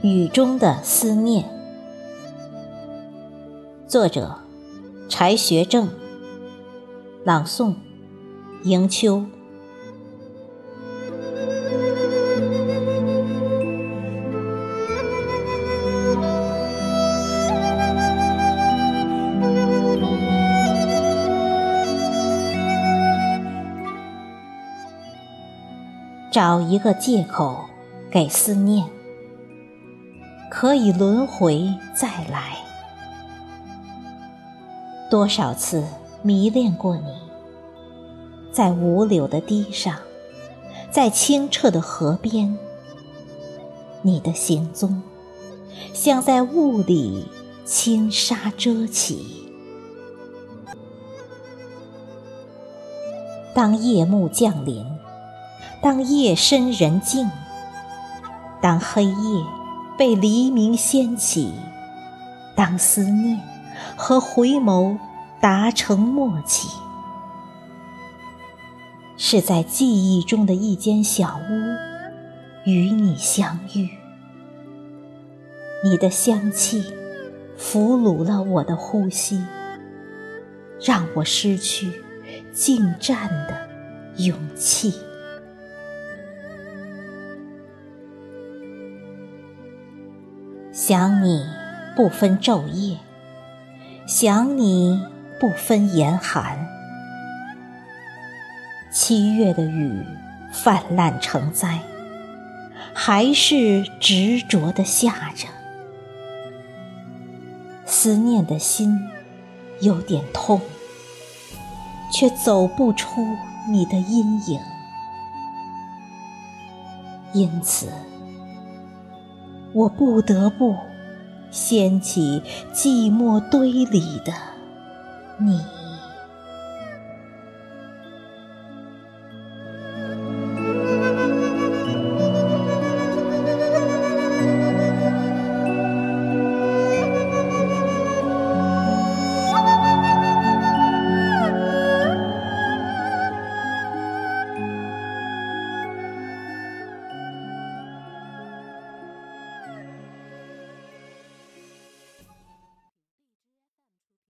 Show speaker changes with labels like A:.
A: 雨中的思念，作者：柴学正，朗诵：迎秋。找一个借口给思念，可以轮回再来。多少次迷恋过你，在无柳的堤上，在清澈的河边，你的行踪像在雾里轻纱遮起。当夜幕降临。当夜深人静，当黑夜被黎明掀起，当思念和回眸达成默契，是在记忆中的一间小屋与你相遇。你的香气俘虏了我的呼吸，让我失去进站的勇气。想你不分昼夜，想你不分严寒。七月的雨泛滥成灾，还是执着的下着。思念的心有点痛，却走不出你的阴影，因此。我不得不掀起寂寞堆里的你。